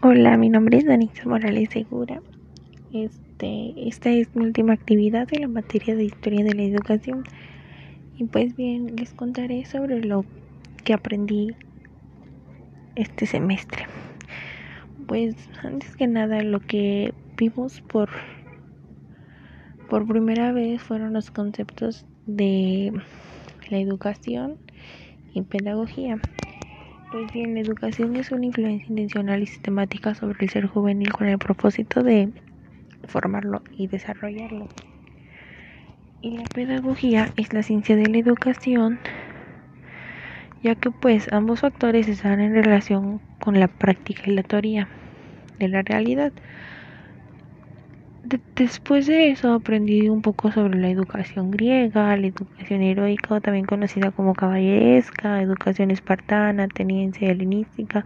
Hola, mi nombre es Danisa Morales Segura. Este, esta es mi última actividad en la materia de historia de la educación. Y pues bien, les contaré sobre lo que aprendí este semestre. Pues antes que nada, lo que vimos por por primera vez fueron los conceptos de la educación y pedagogía. Pues bien, la educación es una influencia intencional y sistemática sobre el ser juvenil con el propósito de formarlo y desarrollarlo. Y la pedagogía es la ciencia de la educación, ya que pues ambos factores están en relación con la práctica y la teoría de la realidad después de eso aprendí un poco sobre la educación griega, la educación heroica, también conocida como caballeresca, educación espartana, ateniense helenística,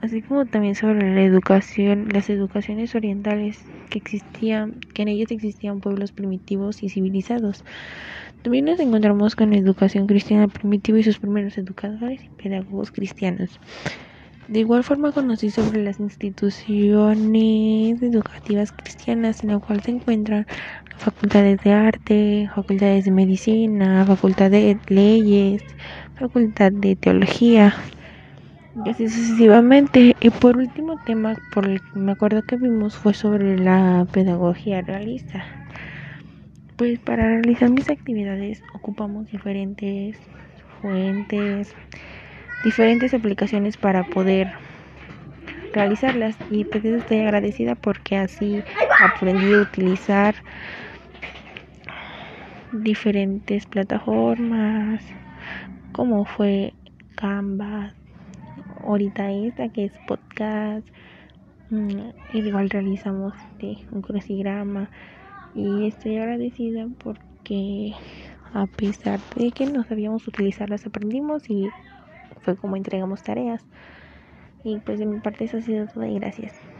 así como también sobre la educación, las educaciones orientales que existían, que en ellas existían pueblos primitivos y civilizados. También nos encontramos con la educación cristiana primitiva y sus primeros educadores y pedagogos cristianos. De igual forma conocí sobre las instituciones educativas cristianas en las cuales se encuentran facultades de arte, facultades de medicina, facultad de leyes, facultad de teología y así sucesivamente. Y por último tema por el que me acuerdo que vimos fue sobre la pedagogía realista. Pues para realizar mis actividades ocupamos diferentes fuentes, diferentes aplicaciones para poder realizarlas. Y pues estoy agradecida porque así aprendí a utilizar diferentes plataformas como fue Canva ahorita esta que es podcast mm, igual realizamos un crucigrama. Y estoy agradecida porque a pesar de que no sabíamos utilizarlas aprendimos y fue como entregamos tareas. Y pues de mi parte eso ha sido todo y gracias.